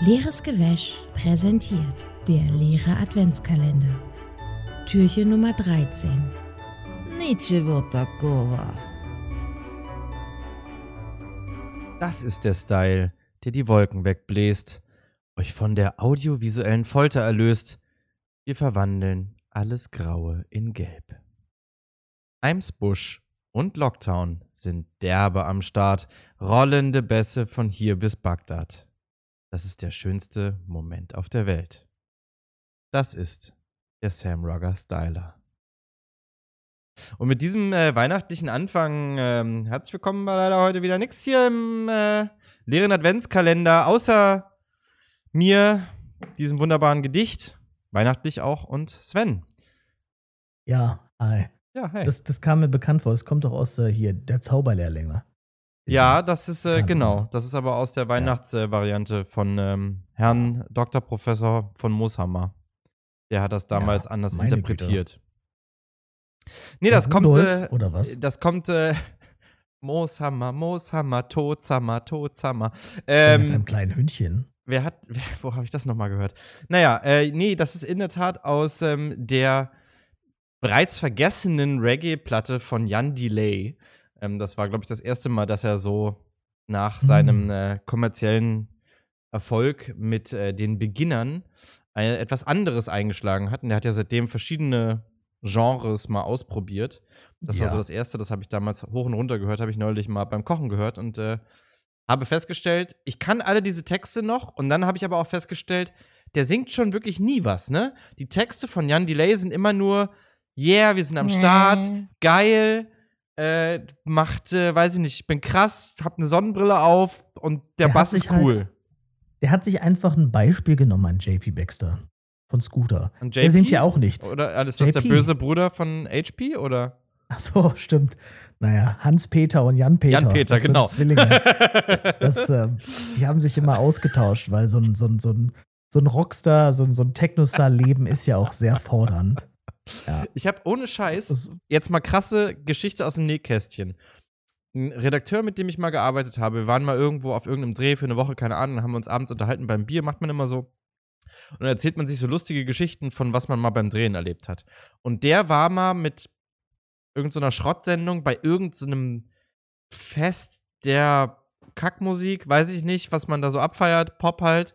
Leeres Gewäsch präsentiert der leere Adventskalender. Türchen Nummer 13. Nietzsche Wotakova. Das ist der Style, der die Wolken wegbläst, euch von der audiovisuellen Folter erlöst. Wir verwandeln alles Graue in Gelb. Eimsbusch und Locktown sind derbe am Start, rollende Bässe von hier bis Bagdad. Das ist der schönste Moment auf der Welt. Das ist der Sam Rugger Styler. Und mit diesem äh, weihnachtlichen Anfang, ähm, herzlich willkommen, war leider heute wieder nichts hier im äh, leeren Adventskalender, außer mir, diesem wunderbaren Gedicht, weihnachtlich auch, und Sven. Ja, hi. Ja, hey. Das, das kam mir bekannt vor. Das kommt doch aus äh, hier, der Zauberlehrling. ne? Ja, das ist, äh, genau, das ist aber aus der Weihnachtsvariante von ähm, Herrn Dr. Professor von Mooshammer. Der hat das damals Ja, anders interpretiert. Nee, das kommt, Rudolf, äh, oder was? das kommt, äh, Mooshammer, Mooshammer, Todsammer, Todsammer. Ähm, mit seinem kleinen Hündchen. Wer hat, wer, wo habe ich das nochmal gehört? Naja, äh, nee, das ist in der Tat aus ähm, der bereits vergessenen Reggae-Platte von Jan Delay. Ähm, das war, glaube ich, das erste Mal, dass er so nach Hm. seinem äh, kommerziellen Erfolg mit äh, den Beginnern ein, etwas anderes eingeschlagen hat. Und er hat ja seitdem verschiedene Genres mal ausprobiert. Das war Ja. so das erste, das habe ich damals hoch und runter gehört, habe ich neulich mal beim Kochen gehört und äh, habe festgestellt, ich kann alle diese Texte noch und dann habe ich aber auch festgestellt, der singt schon wirklich nie was, ne? Die Texte von Jan Delay sind immer nur, yeah, wir sind am Start, geil, äh, macht, äh, weiß ich nicht, ich bin krass, hab eine Sonnenbrille auf und der, Der Bass ist halt- cool. Der hat sich einfach ein Beispiel genommen an JP Baxter von Scooter. Und Der singt ja auch nichts. Oder äh, ist das der JP. böse Bruder von HP oder? Ach so, stimmt. Naja, Hans-Peter und Jan-Peter. Jan-Peter, genau. Zwillinge. Das, ähm, die haben sich immer ausgetauscht, weil so ein, so ein, so ein, so ein Rockstar, so ein, so ein Technostar-Leben ist ja auch sehr fordernd. Ja. Ich habe ohne Scheiß jetzt mal krasse Geschichte aus dem Nähkästchen. Ein Redakteur, mit dem ich mal gearbeitet habe, wir waren mal irgendwo auf irgendeinem Dreh für eine Woche, keine Ahnung, haben wir uns abends unterhalten beim Bier, macht man immer so. Und dann erzählt man sich so lustige Geschichten von was man mal beim Drehen erlebt hat. Und der war mal mit irgendeiner Schrottsendung bei irgendeinem Fest der Kackmusik, weiß ich nicht, was man da so abfeiert, Pop halt.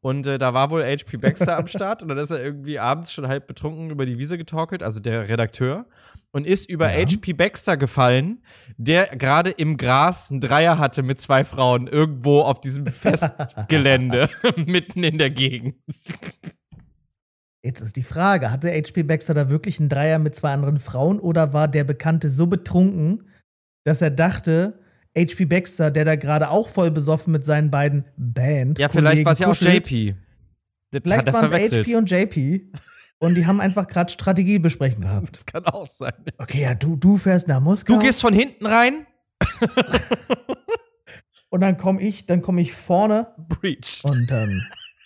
Und äh, da war wohl HP Baxter am Start und dann ist er irgendwie abends schon halb betrunken über die Wiese getorkelt, also der Redakteur, und ist über Ja. HP Baxter gefallen, der gerade im Gras einen Dreier hatte mit zwei Frauen irgendwo auf diesem Festgelände mitten in der Gegend. Jetzt ist die Frage, hatte HP Baxter da wirklich einen Dreier mit zwei anderen Frauen oder war der Bekannte so betrunken, dass er dachte, HP Baxter, der da gerade auch voll besoffen mit seinen beiden Band Ja, vielleicht war es ja auch JP. Das Vielleicht waren es. HP und JP und die haben einfach gerade Strategiebesprechung gehabt. Das kann auch sein. Okay, ja, du, du fährst nach Moskau Du gehst von hinten rein? und dann komme ich, dann komme ich vorne Breach. und ähm,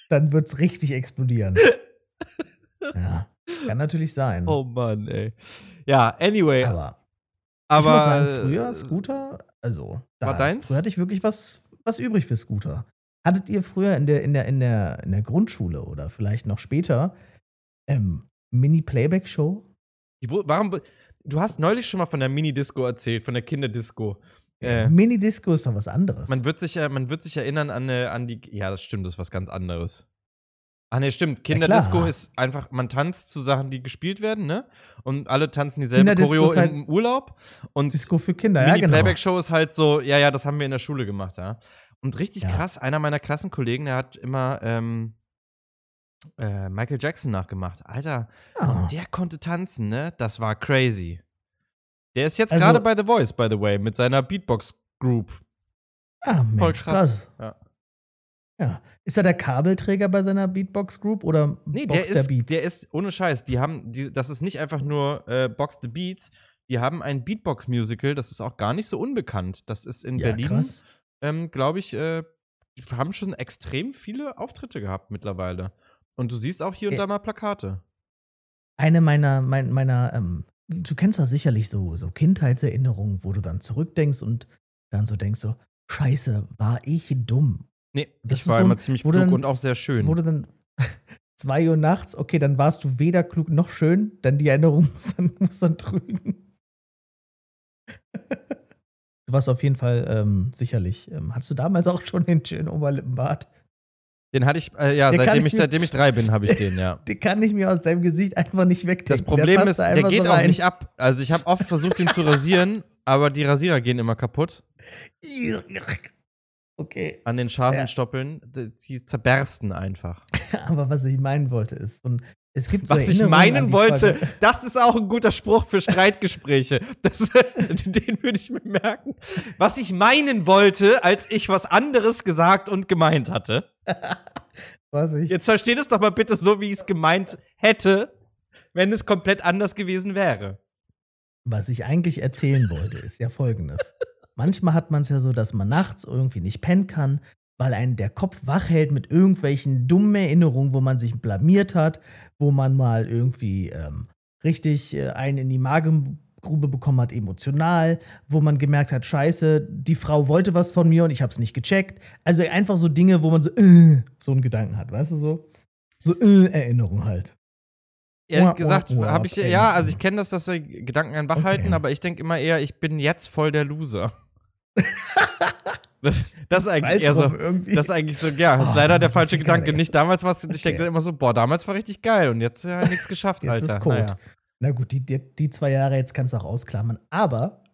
dann wird's richtig explodieren. Ja, kann natürlich sein. Oh Mann, ey. Ja, anyway. aber Aber, ich muss sagen, früher Scooter, also da War deins? Früher hatte ich wirklich was, was übrig für Scooter. Hattet ihr früher in der, in der, in der, in der Grundschule oder vielleicht noch später ähm, Mini-Playback-Show? Warum, du hast neulich schon mal von der Mini-Disco erzählt, von der Kinderdisco. Äh, Mini-Disco ist doch was anderes. man, wird sich, äh, man wird sich erinnern an, äh, an die. Ja, das stimmt, das ist was ganz anderes. Ah, ne, stimmt. Kinderdisco klar. ist einfach, man tanzt zu Sachen, die gespielt werden, ne? Und alle tanzen dieselbe Choreo halt im Urlaub. Und Disco für Kinder, ja, genau. Mini-Playback-Show ist halt so, ja, ja, das haben wir in der Schule gemacht, ja. Und richtig Ja. krass, einer meiner Klassenkollegen, der hat immer ähm, äh, Michael Jackson nachgemacht. Alter, und der konnte tanzen, ne? Das war crazy. Der ist jetzt Also- gerade bei The Voice, by the way, mit seiner Beatbox-Group. Ah, Mensch, Voll krass. Ja. Ja. Ist er der Kabelträger bei seiner Beatbox Group oder Nee, Box der ist, Beats? der ist ohne Scheiß. Die haben, die, das ist nicht einfach nur äh, Box the Beats. Die haben ein Beatbox-Musical, das ist auch gar nicht so unbekannt. Das ist in ja, Berlin, ähm, glaube ich, äh, die haben schon extrem viele Auftritte gehabt mittlerweile. Und du siehst auch hier und da mal Plakate. Eine meiner, mein, meiner, ähm, du kennst das sicherlich so, so Kindheitserinnerungen, wo du dann zurückdenkst und dann so denkst so, Scheiße, war ich dumm. Nee, Das war so immer ziemlich klug dann- und auch sehr Es schön. wurde dann 2 Uhr nachts, okay, dann warst du weder klug noch schön, dann die Erinnerung muss dann, muss dann trügen. Du warst auf jeden Fall ähm, sicherlich. Ähm, hattest du damals auch schon den schönen Oberlippenbart? Den hatte ich, äh, ja, Der seitdem ich, ich- seitdem ich drei bin, habe ich den, ja. Den kann ich mir aus deinem Gesicht einfach nicht wegdenken. Das Problem passt ist, der geht so auch nicht ab. Also ich habe oft versucht, ihn zu rasieren, aber die Rasierer gehen immer kaputt Okay, an den scharfen Ja. Stoppeln. Die zerbersten einfach. aber was ich meinen wollte ist, und es gibt so Was ich meinen wollte, Folge- das ist auch ein guter Spruch für Streitgespräche. Das, den würde ich mir merken. Was ich meinen wollte, als ich was anderes gesagt und gemeint hatte. was ich, Jetzt versteht es doch mal bitte so, wie ich es gemeint hätte, wenn es komplett anders gewesen wäre. Was ich eigentlich erzählen wollte, ist ja folgendes. Manchmal hat man es ja so, dass man nachts irgendwie nicht pennen kann, weil einen der Kopf wach hält mit irgendwelchen dummen Erinnerungen, wo man sich blamiert hat, wo man mal irgendwie ähm, richtig äh, einen in die Magengrube bekommen hat, emotional, wo man gemerkt hat, scheiße, die Frau wollte was von mir und ich habe es nicht gecheckt. Also einfach so Dinge, wo man so, äh, so einen Gedanken hat, weißt du so? So äh, Erinnerung halt. Ehrlich gesagt, habe ich ja, also ich kenne das, dass sie Gedanken einen wach halten, Okay. aber ich denke immer eher, ich bin jetzt voll der Loser. das, das ist eigentlich eher so. irgendwie. Das ist eigentlich so, ja, das ist Oh, leider der ist falsche Gedanke. Nicht damals war es, ich denke dann immer so, boah, damals war richtig geil und jetzt ja nichts geschafft, Jetzt Alter. ist Code. Naja. Na gut, die, die, die zwei Jahre jetzt kannst du auch ausklammern. Aber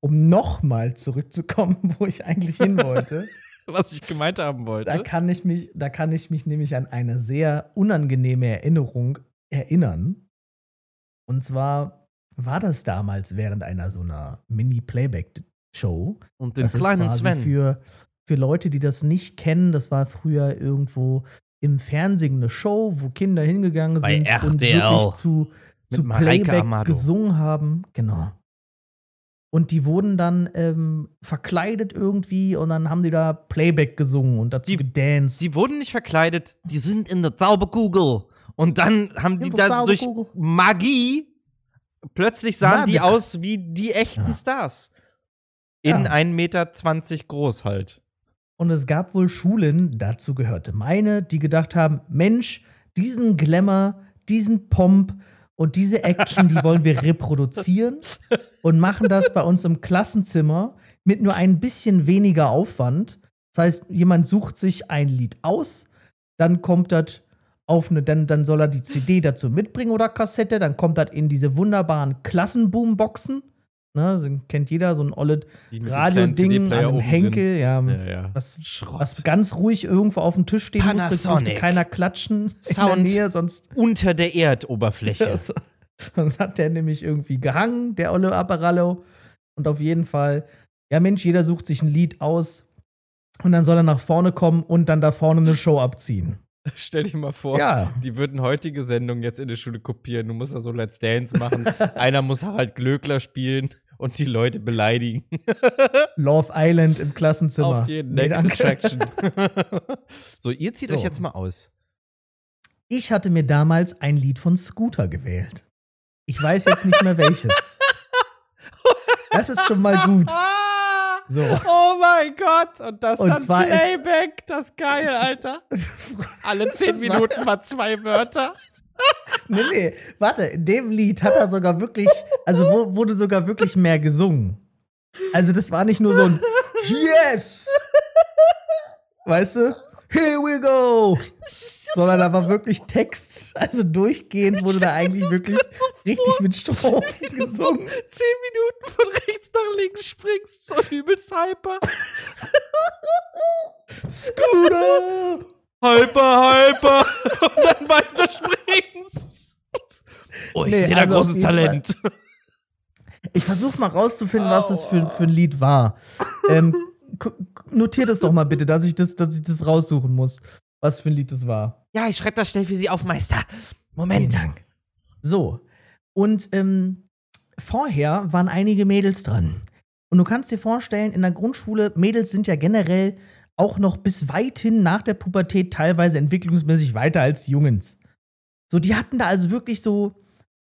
um nochmal zurückzukommen, wo ich eigentlich hin wollte, Was ich gemeint haben da wollte. kann ich mich, da kann ich mich nämlich an eine sehr unangenehme Erinnerung erinnern. Und zwar war das damals während einer so einer Mini-Playback-Show. Und den Das ist kleinen quasi Sven. Für, für Leute, die das nicht kennen, das war früher irgendwo im Fernsehen eine Show, wo Kinder hingegangen Bei sind und RTL. wirklich zu, zu Playback Amado. gesungen haben. Genau. Und die wurden dann ähm, verkleidet irgendwie und dann haben die da Playback gesungen und dazu Die- gedanced. Die wurden nicht verkleidet, die sind in der Zauberkugel. Und dann haben die da durch. Magie plötzlich sahen die Magic. aus wie die echten Ja. Stars. In Ja. 1,20 Meter groß halt. Und es gab wohl Schulen, dazu gehörte meine, die gedacht haben: Mensch, diesen Glamour, diesen Pomp und diese Action, die wollen wir reproduzieren und machen das bei uns im Klassenzimmer mit nur ein bisschen weniger Aufwand. Das heißt, jemand sucht sich ein Lied aus, dann kommt das auf eine, dann, dann soll er die CD dazu mitbringen oder Kassette, dann kommt das in diese wunderbaren Klassenboomboxen. Ne, so kennt jeder, so ein olles Radio-Ding drin. Henkel, ja, Ja, ja. was, Schrott. was ganz ruhig irgendwo auf dem Tisch stehen musste, durfte Panasonic. keiner klatschen in Sound. der Nähe, sonst, Unter der Erdoberfläche. sonst hat der nämlich irgendwie gehangen, der olle Apparallo. Und auf jeden Fall, ja Mensch, jeder sucht sich ein Lied aus und dann soll er nach vorne kommen und dann da vorne eine Show abziehen. Stell dir mal vor, Ja. die würden heutige Sendungen jetzt in der Schule kopieren. Du musst da so Let's Dance machen. Einer muss Harald Glöckler spielen und die Leute beleidigen. Love Island im Klassenzimmer. Auf jeden Nee. Attraction. so, ihr zieht So. euch jetzt mal aus. Ich hatte mir damals ein Lied von Scooter gewählt. Ich weiß jetzt nicht mehr welches. Das ist schon mal gut. So. Oh mein Gott. Und das Und dann Playback. Das geil, Alter. Alle zehn Minuten mal zwei Wörter. Nee, nee, warte, in dem Lied hat er sogar wirklich, also wurde sogar wirklich mehr gesungen. Also das war nicht nur so ein Yes! Weißt du? Here we go! Sondern da war wirklich Text, also durchgehend wurde da eigentlich wirklich richtig mit Strophen gesungen. Zehn Minuten von rechts nach links springst. So übelst hyper. Scooter! Hyper, hyper. Und dann weiter springst. Oh, ich Nee, sehe da also großes Talent. Ich versuche mal rauszufinden, was das für, für ein Lied war. Ähm, notiert es doch mal bitte, dass ich das, dass ich das raussuchen muss, was für ein Lied das war. Ja, ich schreibe das schnell für Sie auf, Meister. Vielen Moment. Dank. So. Und ähm, vorher waren einige Mädels dran. Und du kannst dir vorstellen, in der Grundschule, Mädels sind ja generell auch noch bis weit hin nach der Pubertät teilweise entwicklungsmäßig weiter als Jungs. So, die hatten da also wirklich so,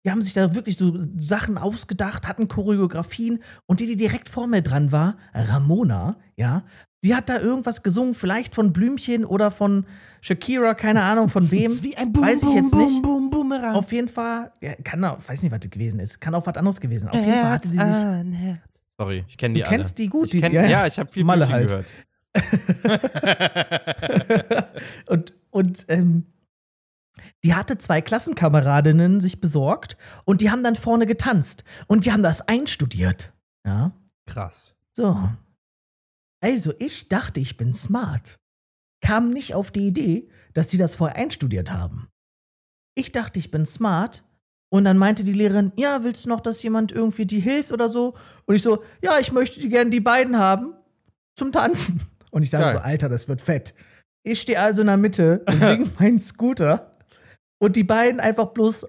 die haben sich da wirklich so Sachen ausgedacht, hatten Choreografien und die, die direkt vor mir dran war, Ramona, ja, die hat da irgendwas gesungen, vielleicht von Blümchen oder von Shakira, keine Ahnung von wem. Wie ein Boom, Weiß ich Boom, jetzt Boom, nicht. Boom, Boomerang. Auf jeden Fall, ja, kann auch, weiß nicht, was das gewesen ist. Kann auch was anderes gewesen. Auf jeden Fall hatte sie sich. an Herz. Sorry, ich kenne Du die alle. kennst die gut, ich die- kenn, ja. ich habe viel Malle Blümchen halt. gehört. und und ähm, die hatte zwei Klassenkameradinnen sich besorgt und die haben dann vorne getanzt und die haben das einstudiert. Ja. Krass. So. Also, ich dachte, ich bin smart. Kam nicht auf die Idee, dass sie das vorher einstudiert haben. Ich dachte, ich bin smart. Und dann meinte die Lehrerin, ja, willst du noch, dass jemand irgendwie dir hilft oder so? Und ich so, ja, ich möchte gerne die beiden haben zum Tanzen. Und ich dachte Geil. so, Alter, das wird fett. Ich stehe also in der Mitte, sing meinen Scooter und die beiden einfach bloß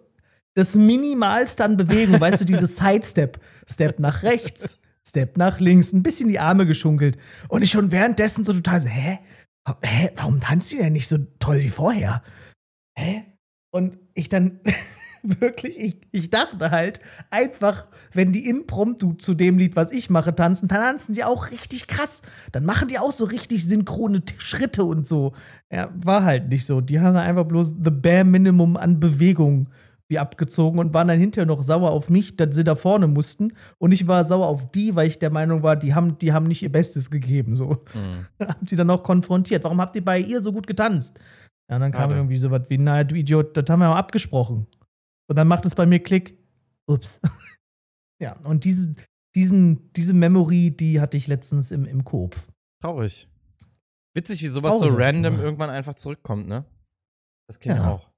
das Minimalste an Bewegung, weißt du, dieses Sidestep, Step nach rechts, Step nach links, ein bisschen die Arme geschunkelt. Und ich schon währenddessen so total so, hä? Hä? Warum tanzt die denn nicht so toll wie vorher? Hä? Und ich dann wirklich, ich, ich dachte halt einfach, wenn die impromptu zu dem Lied, was ich mache, tanzen, dann tanzen die auch richtig krass. Dann machen die auch so richtig synchrone Schritte und so. Ja, war halt nicht so. Die haben einfach bloß the bare minimum an Bewegung wie abgezogen und waren dann hinterher noch sauer auf mich, dass sie da vorne mussten. Und ich war sauer auf die, weil ich der Meinung war, die haben, die haben nicht ihr Bestes gegeben. So. Mhm. Hab die dann auch konfrontiert. Warum habt ihr bei ihr so gut getanzt? Ja, und dann kam Schade. irgendwie so was wie, na, du Idiot, das haben wir auch abgesprochen. Und dann macht es bei mir Klick. Ups. ja, und diese, diesen, diese Memory, die hatte ich letztens im, im Coop. Traurig. Witzig, wie sowas so Traurig, random aber- irgendwann einfach zurückkommt, ne? Das kenne ich Ja. auch.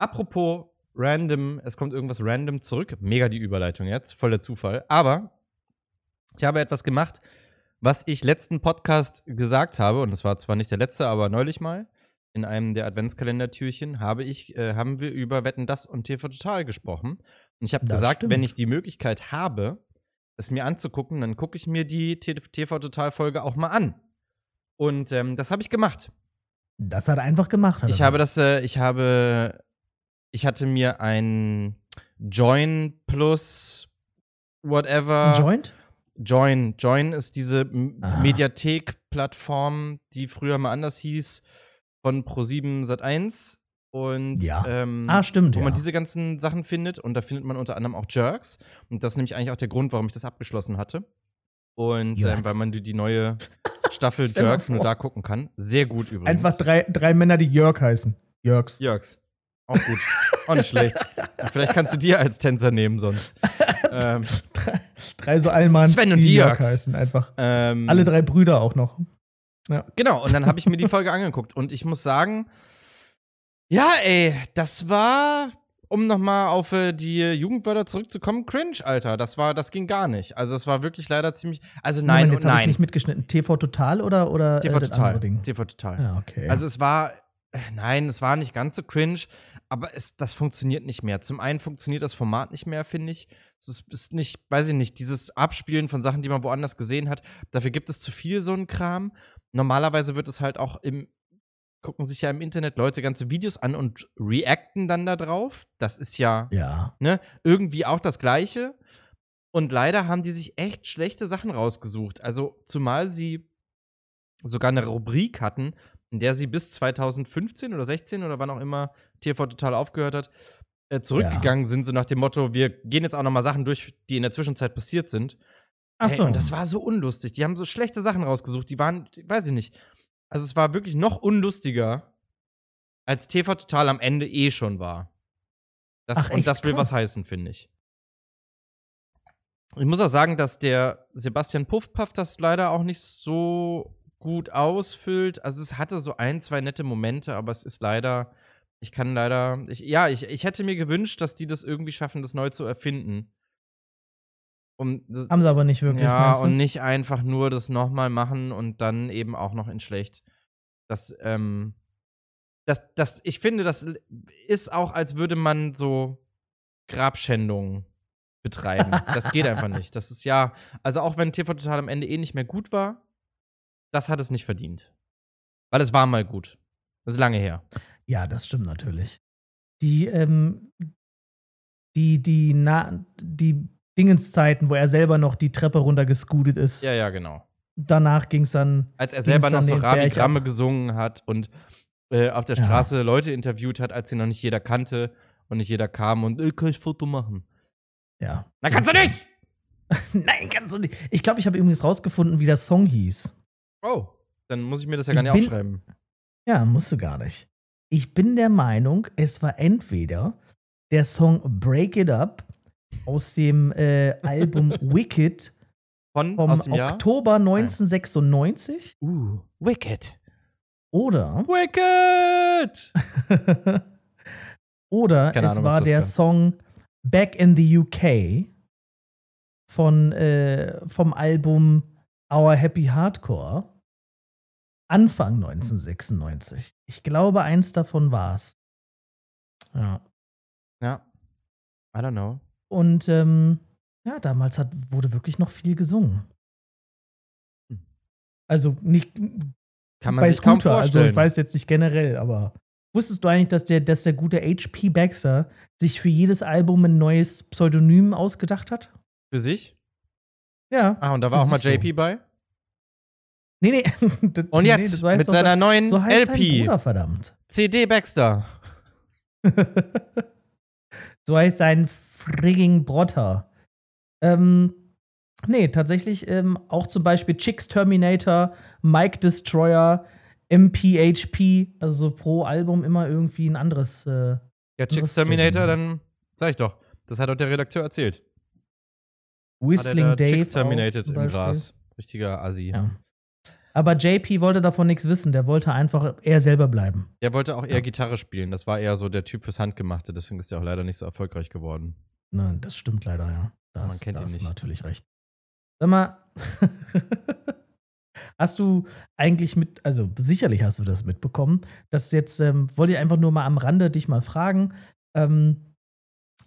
Apropos random, es kommt irgendwas random zurück. Mega die Überleitung jetzt, voll der Zufall. Aber ich habe etwas gemacht, was ich letzten Podcast gesagt habe, und das war zwar nicht der letzte, aber neulich mal, in einem der Adventskalendertürchen, habe ich, äh, haben wir über Wetten das und TV Total gesprochen. Und ich habe gesagt, stimmt. wenn ich die Möglichkeit habe, es mir anzugucken, dann gucke ich mir die TV Total Folge auch mal an. Und ähm, das habe ich gemacht. Das hat er einfach gemacht. Ich habe das, äh, ich habe, ich hatte mir ein Join Plus whatever. Joint? Join. Join ist diese Ah. Mediathek-Plattform, die früher mal anders hieß, von Pro7 Sat1. Und Ja. ähm, Ah, stimmt, wo man ja. diese ganzen Sachen findet. Und da findet man unter anderem auch Jerks. Und das ist nämlich eigentlich auch der Grund, warum ich das abgeschlossen hatte. Und ähm, weil man die, die neue Staffel Jerks nur da gucken kann. Sehr gut übrigens. Einfach drei, drei Männer, die Jörg heißen. Jörgs. Jörgs. Auch gut. auch nicht schlecht. Vielleicht kannst du dir als Tänzer nehmen sonst. ähm, Drei, drei so Allmanns, Sven und die Jörg heißen einfach. ähm, Alle drei Brüder auch noch. Genau, und dann habe ich mir die Folge angeguckt. Und ich muss sagen, ja, ey, das war, um nochmal auf äh, die Jugendwörter zurückzukommen, cringe, Alter. Das war, das ging gar nicht. Also es war wirklich leider ziemlich. Also nein, Moment, und jetzt ich nein. nicht mitgeschnitten. TV Total oder, oder TV äh, total. TV total. Ja, okay. Also es war, äh, nein, es war nicht ganz so cringe, aber es, das funktioniert nicht mehr. Zum einen funktioniert das Format nicht mehr, finde ich. Es ist, ist nicht, weiß ich nicht, dieses Abspielen von Sachen, die man woanders gesehen hat. Dafür gibt es zu viel so einen Kram. Normalerweise wird es halt auch im, gucken sich ja im Internet Leute ganze Videos an und reacten dann da drauf. Das ist ja, ja. ne, irgendwie auch das Gleiche. Und leider haben die sich echt schlechte Sachen rausgesucht. Also, zumal sie sogar eine Rubrik hatten, in der sie bis 2015 oder 16 oder wann auch immer TV total aufgehört hat, äh, zurückgegangen sind, so nach dem Motto, wir gehen jetzt auch noch mal Sachen durch, die in der Zwischenzeit passiert sind. Ach so. und das war so unlustig. Die haben so schlechte Sachen rausgesucht. Die waren, weiß ich nicht. Also es war wirklich noch unlustiger, als TV Total am Ende eh schon war. Das, Ach, und das will was Krass. heißen, finde ich. Ich muss auch sagen, dass der Sebastian Puffpaff das leider auch nicht so gut ausfüllt. Also es hatte so ein, zwei nette Momente, aber es ist leider, ich kann leider, ich, ja, ich, ich hätte mir gewünscht, dass die das irgendwie schaffen, das neu zu erfinden. Um das, Haben sie aber nicht wirklich. ja, du? und nicht einfach nur das nochmal machen und dann eben auch noch in schlecht. Das, ähm, das, das, ich finde, das ist auch, als würde man so Grabschändungen betreiben. Das geht einfach nicht. Das ist ja, also auch wenn TV Total am Ende eh nicht mehr gut war, das hat es nicht verdient. Weil es war mal gut. Das ist lange her. Ja, das stimmt natürlich. Die, ähm, die, die, na, die Dingenszeiten, wo er selber noch die Treppe runtergescootet ist. Ja, ja, genau. Danach ging es dann. Als er selber noch so Rabi-Gramme ab. gesungen hat und äh, auf der Ja. Straße Leute interviewt hat, als sie noch nicht jeder kannte und nicht jeder kam und äh, kann ich Foto machen. Ja. Na, kannst du nicht! Nein, kannst du nicht. Ich glaube, ich habe übrigens rausgefunden, wie der Song hieß. Oh, dann muss ich mir das ja gar nicht bin- aufschreiben. Ja, musst du gar nicht. Ich bin der Meinung, es war entweder der Song Break It Up aus dem äh, Album Wicked Von, vom dem Jahr? Oktober 1996 Uh, Wicked. oder Wicked! oder Keine es Ahnung, war der kann. Song Back in the UK von, äh, vom Album Our Happy Hardcore Anfang 1996. Ich glaube, eins davon war's. Ja. Ja. I don't know. Und ähm, ja, damals hat, wurde wirklich noch viel gesungen. Hm. Also nicht Kann man bei sich kaum Scooter, also vorstellen. ich weiß jetzt nicht generell, aber wusstest du eigentlich, dass der, dass der gute HP Baxter sich für jedes Album ein neues Pseudonym ausgedacht hat? Für sich? Ja. Ah, und da war auch mal. JP bei? Nee, nee. Das- Und nee, jetzt weiß mit doch- seiner neuen so heißt LP. Bruder, verdammt. CD Baxter. so heißt sein frigging Brotter. Ähm, nee, tatsächlich ähm, auch zum Beispiel Chicks Terminator, Mike Destroyer, MPHP, also pro Album immer irgendwie ein anderes. Äh, Ja, Chicks Terminator, dann sag ich doch. Das hat doch der Redakteur erzählt. Whistling da Dave. Chicks auch Terminated im. Gras. Richtiger Assi. Ja. Aber JP wollte davon nichts wissen, der wollte einfach er selber bleiben. Der wollte auch eher Ja. Gitarre spielen. Das war eher so der Typ fürs Handgemachte. Deswegen ist er auch leider nicht so erfolgreich geworden. Ne, das stimmt leider, ja. Da Man kennt ihn nicht. natürlich recht. Sag mal, hast du eigentlich mit, also sicherlich hast du das mitbekommen, dass jetzt, ähm, wollte ich einfach nur mal am Rande dich mal fragen, ähm,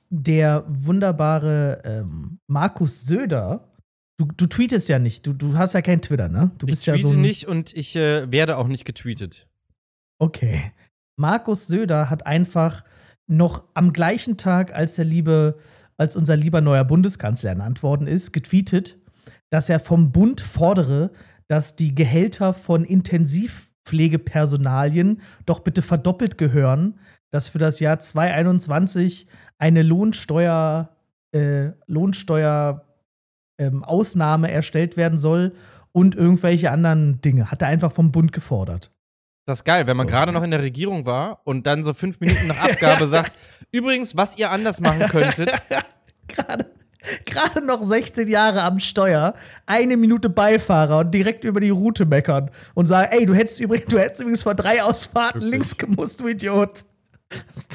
der wunderbare ähm, Markus Söder, du, du tweetest ja nicht, du, du hast ja kein Twitter, ne? Du Ich bist ja tweete so ein, nicht und ich äh, werde auch nicht getweetet. Okay. Markus Söder hat einfach noch am gleichen Tag, als der liebe, als unser lieber neuer Bundeskanzler ernannt worden ist, getweetet, dass er vom Bund fordere, dass die Gehälter von Intensivpflegepersonalien doch bitte verdoppelt gehören, dass für das Jahr 2021 eine Lohnsteuer, äh, Lohnsteuer ähm, Ausnahme erstellt werden soll und irgendwelche anderen Dinge. Hat er einfach vom Bund gefordert. Das ist geil, wenn man gerade noch in der Regierung war und dann so fünf Minuten nach Abgabe sagt, übrigens, was ihr anders machen könntet. gerade, gerade noch 16 Jahre am Steuer, eine Minute Beifahrer und direkt über die Route meckern und sagen, ey, du hättest übrigens, du hättest übrigens vor drei Ausfahrten Wirklich. links gemusst, du Idiot.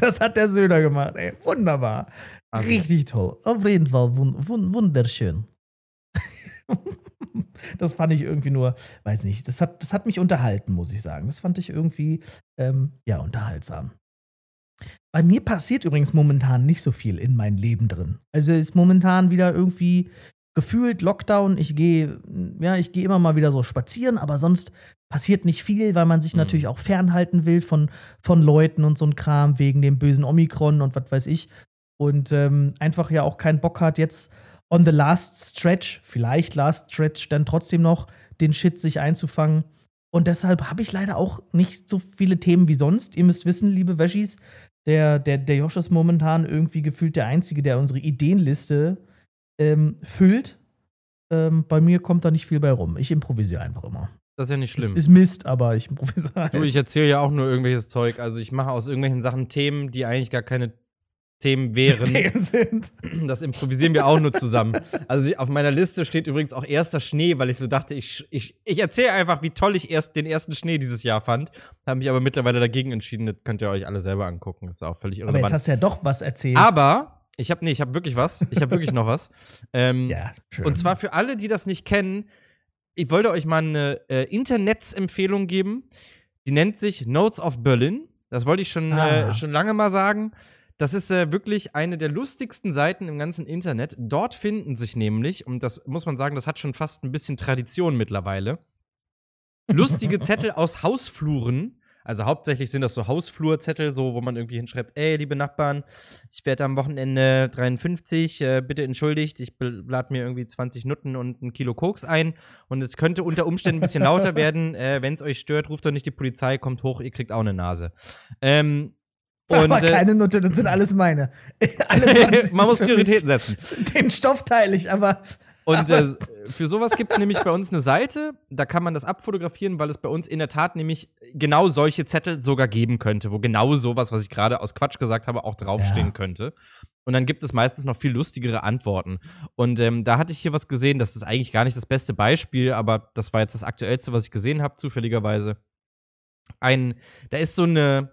Das hat der Söder gemacht, ey. Wunderbar. Also- Richtig toll. Auf jeden Fall wun wun wunderschön. das fand ich irgendwie nur, weiß nicht, das hat, das hat mich unterhalten, muss ich sagen. Das fand ich irgendwie, ähm, ja, unterhaltsam. Bei mir passiert übrigens momentan nicht so viel in mein Leben drin. Also ist momentan wieder irgendwie gefühlt Lockdown. Ich gehe, ja, ich gehe immer mal wieder so spazieren, aber sonst passiert nicht viel, weil man sich Mhm. natürlich auch fernhalten will von, von Leuten und so ein Kram wegen dem bösen Omikron und was weiß ich. Und ähm, einfach ja auch keinen Bock hat, jetzt on the last stretch, vielleicht last stretch, dann trotzdem noch den Shit sich einzufangen. Und deshalb habe ich leider auch nicht so viele Themen wie sonst. Ihr müsst wissen, liebe Wäschis, der, der, der Josh ist momentan irgendwie gefühlt der Einzige, der unsere Ideenliste ähm, füllt. Ähm, bei mir kommt da nicht viel bei rum. Ich improvisiere einfach immer. Das ist ja nicht Es schlimm. ist Mist, aber ich improvisiere. halt. Du, ich erzähle ja auch nur irgendwelches Zeug. Also ich mache aus irgendwelchen Sachen Themen, die eigentlich gar keine Themen wären. Themen sind. Das improvisieren wir auch nur zusammen. Also auf meiner Liste steht übrigens auch erster Schnee, weil ich so dachte, ich, ich, ich erzähle einfach, wie toll ich erst den ersten Schnee dieses Jahr fand. Habe mich aber mittlerweile dagegen entschieden. Das könnt ihr euch alle selber angucken. Das ist auch völlig Aber jetzt irrelevant. hast du ja doch was erzählt. Aber ich habe nee, ich habe wirklich was. Ich habe wirklich noch was. Ähm, ja, schön. und zwar für alle, die das nicht kennen, ich wollte euch mal eine äh, Internetsempfehlung geben. Die nennt sich Notes of Berlin. Das wollte ich schon, Ah. äh, schon lange mal sagen. Das ist äh, wirklich eine der lustigsten Seiten im ganzen Internet. Dort finden sich nämlich, und das muss man sagen, das hat schon fast ein bisschen Tradition mittlerweile, lustige Zettel aus Hausfluren, Also hauptsächlich sind das so Hausflurzettel, so wo man irgendwie hinschreibt, ey, liebe Nachbarn, ich werde am Wochenende 53, äh, bitte entschuldigt, ich lade mir irgendwie 20 Nutten und ein Kilo Koks ein und es könnte unter Umständen ein bisschen lauter werden. Äh, Wenn es euch stört, ruft doch nicht die Polizei, kommt hoch, ihr kriegt auch eine Nase. Ähm, und, Aber keine Nutte, das sind alles meine. Alle 20 man muss Prioritäten setzen. Den Stoff teile ich, aber und äh, für sowas gibt es nämlich bei uns eine Seite, da kann man das abfotografieren, weil es bei uns in der Tat nämlich genau solche Zettel sogar geben könnte, wo genau sowas, was ich gerade aus Quatsch gesagt habe, auch draufstehen ja. könnte. Und dann gibt es meistens noch viel lustigere Antworten. Und ähm, da hatte ich hier was gesehen, das ist eigentlich gar nicht das beste Beispiel, aber das war jetzt das aktuellste, was ich gesehen habe, zufälligerweise. Ein, da ist so eine,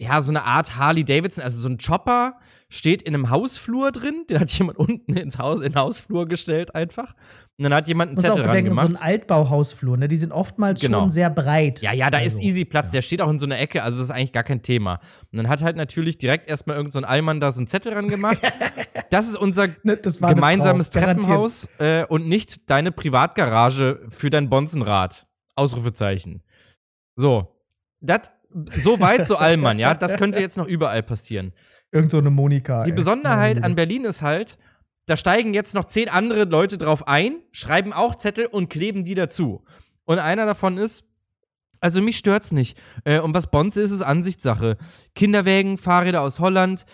ja, so eine Art Harley Davidson, also so ein Chopper steht in einem Hausflur drin, den hat jemand unten ins Haus, in den Hausflur gestellt einfach. Und dann hat jemand einen Muss Zettel auch bedenken, gemacht. so ein Altbauhausflur, ne? Die sind oftmals genau. schon sehr breit. Ja, ja, da also, ist easy Platz, ja. der steht auch in so einer Ecke, also das ist eigentlich gar kein Thema. Und dann hat halt natürlich direkt erstmal irgend so ein Allmann da so einen Zettel dran gemacht. das ist unser ne, das gemeinsames Treppenhaus äh, und nicht deine Privatgarage für dein Bonzenrad. Ausrufezeichen. So. Das so weit, so Allmann, ja. Das könnte jetzt noch überall passieren. Irgend so eine Monika. Die ey. Besonderheit an Berlin ist halt, da steigen jetzt noch zehn andere Leute drauf ein, schreiben auch Zettel und kleben die dazu. Und einer davon ist, also mich stört's nicht. Äh, und was Bonze ist, ist Ansichtssache. Kinderwägen, Fahrräder aus Holland.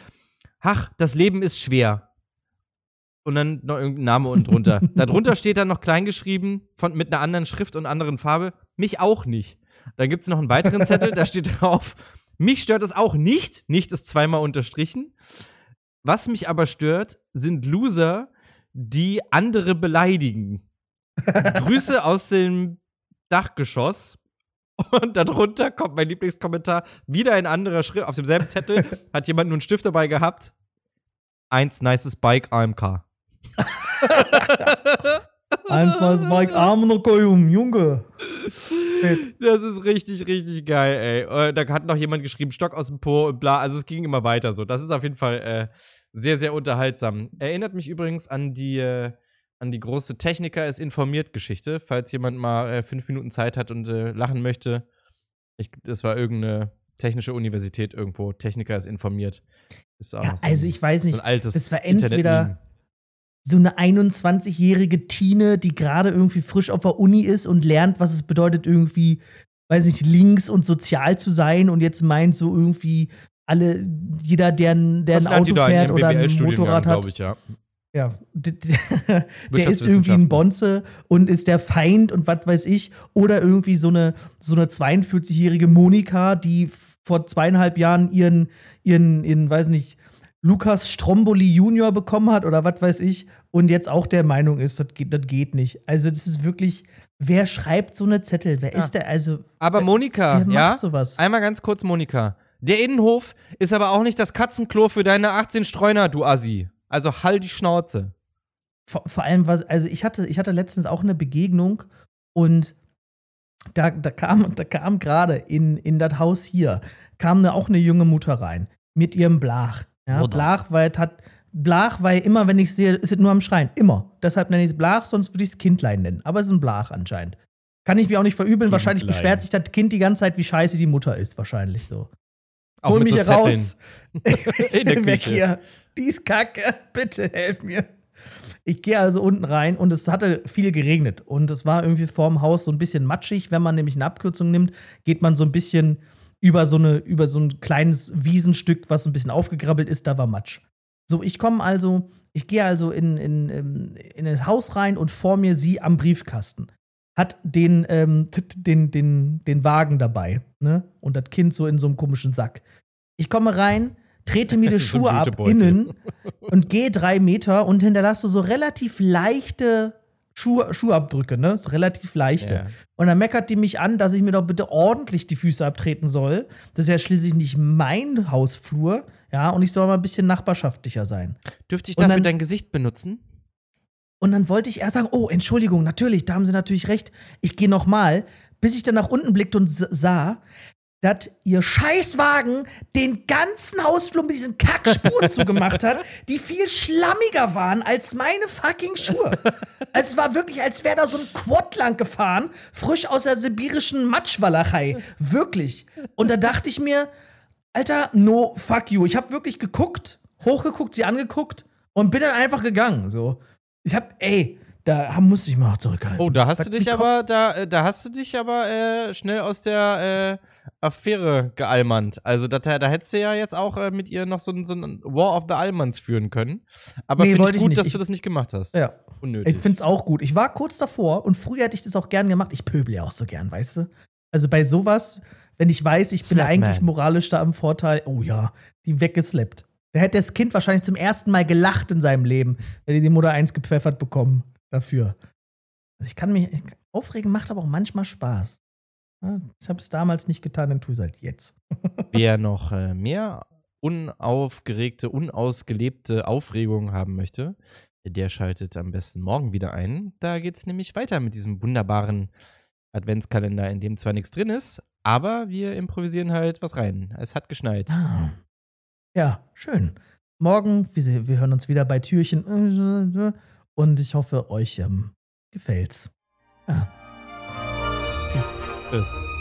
Ach, das Leben ist schwer. Und dann noch irgendein Name unten drunter. Darunter steht dann noch kleingeschrieben von, mit einer anderen Schrift und anderen Farbe. Mich auch nicht. Dann gibt es noch einen weiteren Zettel, da steht drauf, mich stört es auch nicht. Nicht ist zweimal unterstrichen. Was mich aber stört, sind Loser, die andere beleidigen. Grüße aus dem Dachgeschoss. Und darunter kommt mein Lieblingskommentar. Wieder ein anderer Schrift. Auf demselben Zettel hat jemand nur einen Stift dabei gehabt. Eins nices Bike AMK. Eins nices Bike AMK, Junge. Das ist richtig, richtig geil, ey. Da hat noch jemand geschrieben, Stock aus dem Po und bla. Also es ging immer weiter so. Das ist auf jeden Fall äh, sehr, sehr unterhaltsam. Erinnert mich übrigens an die, äh, an die große Techniker ist informiert Geschichte, falls jemand mal äh, fünf Minuten Zeit hat und äh, lachen möchte. Ich, das war irgendeine technische Universität irgendwo. Techniker ist informiert. Ist ja, so also ich weiß nicht. So ein altes das war entweder so eine 21-jährige Tine, die gerade irgendwie frisch auf der Uni ist und lernt, was es bedeutet, irgendwie, weiß nicht, links und sozial zu sein und jetzt meint so irgendwie alle, jeder, der, der ein Auto fährt oder ein Motorrad hat. Ich, ja. Ja, der ist irgendwie ein Bonze und ist der Feind und was weiß ich. Oder irgendwie so eine, so eine 42-jährige Monika, die vor zweieinhalb Jahren ihren, ihren, ihren, weiß nicht, Lukas Stromboli Junior bekommen hat oder was weiß ich und jetzt auch der Meinung ist, das geht, das geht nicht. Also das ist wirklich, wer schreibt so eine Zettel? Wer ja. ist der? Also aber Monika, ja, sowas? einmal ganz kurz Monika. Der Innenhof ist aber auch nicht das Katzenklo für deine 18 Streuner, du Assi. Also halt die Schnauze. Vor, vor allem was, also ich hatte, ich hatte letztens auch eine Begegnung und da, da kam, da kam gerade in, in das Haus hier, kam ne, auch eine junge Mutter rein mit ihrem Blach. Ja, Oder. Blach, weil es hat. Blach, weil immer, wenn ich sehe, ist es nur am Schreien. Immer. Deshalb nenne ich es Blach, sonst würde ich es Kindlein nennen. Aber es ist ein Blach anscheinend. Kann ich mir auch nicht verübeln. Kindlein. Wahrscheinlich beschwert sich das Kind die ganze Zeit, wie scheiße die Mutter ist. Wahrscheinlich so. Auch Hol mich so raus. In der Weg hier. Die ist kacke. Bitte helf mir. Ich gehe also unten rein und es hatte viel geregnet. Und es war irgendwie vorm Haus so ein bisschen matschig. Wenn man nämlich eine Abkürzung nimmt, geht man so ein bisschen über so, eine, über so ein kleines Wiesenstück, was ein bisschen aufgegrabbelt ist, da war Matsch. So, ich komme also, ich gehe also in, in, ähm, in das Haus rein und vor mir sie am Briefkasten. Hat den, ähm, den, den, den Wagen dabei, ne? Und das Kind so in so einem komischen Sack. Ich komme rein, trete mir die Schuhe ab innen und gehe drei Meter und hinterlasse so relativ leichte Schuh, Schuhabdrücke, ne? So relativ leichte. Ja. Und dann meckert die mich an, dass ich mir doch bitte ordentlich die Füße abtreten soll. Das ist ja schließlich nicht mein Hausflur, ja, und ich soll mal ein bisschen nachbarschaftlicher sein. Dürfte ich dafür dann, dein Gesicht benutzen? Und dann wollte ich erst sagen, oh, Entschuldigung, natürlich, da haben sie natürlich recht. Ich gehe noch mal, bis ich dann nach unten blickte und sah, dass ihr Scheißwagen den ganzen Hausflur mit diesen Kackspuren zugemacht hat, die viel schlammiger waren als meine fucking Schuhe. Es war wirklich, als wäre da so ein Quad lang gefahren, frisch aus der sibirischen Matschwalachei. Wirklich. Und da dachte ich mir, Alter, no fuck you. Ich habe wirklich geguckt, hochgeguckt, sie angeguckt und bin dann einfach gegangen. So. Ich hab, ey, da musste ich mal zurückhalten. Oh, da hast Sag, du dich aber, da, äh, da hast du dich aber äh, schnell aus der äh, Affäre gealmant. Also da, da hättest du ja jetzt auch äh, mit ihr noch so, ein- so ein War of the Almans führen können. Aber Nee, finde ich ich gut, nicht. dass Ich- du das nicht gemacht hast. Ja. Unnötig. Ich find's auch gut. Ich war kurz davor und früher hätte ich das auch gern gemacht. Ich pöbel ja auch so gern, weißt du? Also bei sowas, wenn ich weiß, ich bin Slapman. eigentlich moralisch da im Vorteil, oh ja, die weggeslappt. Da hätte das Kind wahrscheinlich zum ersten Mal gelacht in seinem Leben, wenn die die Mutter eins gepfeffert bekommen dafür. Also ich kann mich ich, aufregen, macht aber auch manchmal Spaß. Ja, ich habe es damals nicht getan, dann tu es halt jetzt. Wer noch äh, mehr unaufgeregte, unausgelebte Aufregung haben möchte, der schaltet am besten morgen wieder ein. Da geht es nämlich weiter mit diesem wunderbaren Adventskalender, in dem zwar nichts drin ist, aber wir improvisieren halt was rein. Es hat geschneit. Ah. Ja, schön. Morgen, wir, wir hören uns wieder bei Türchen. Und ich hoffe, euch ähm, gefällt's. Ja. Tschüss. Tschüss.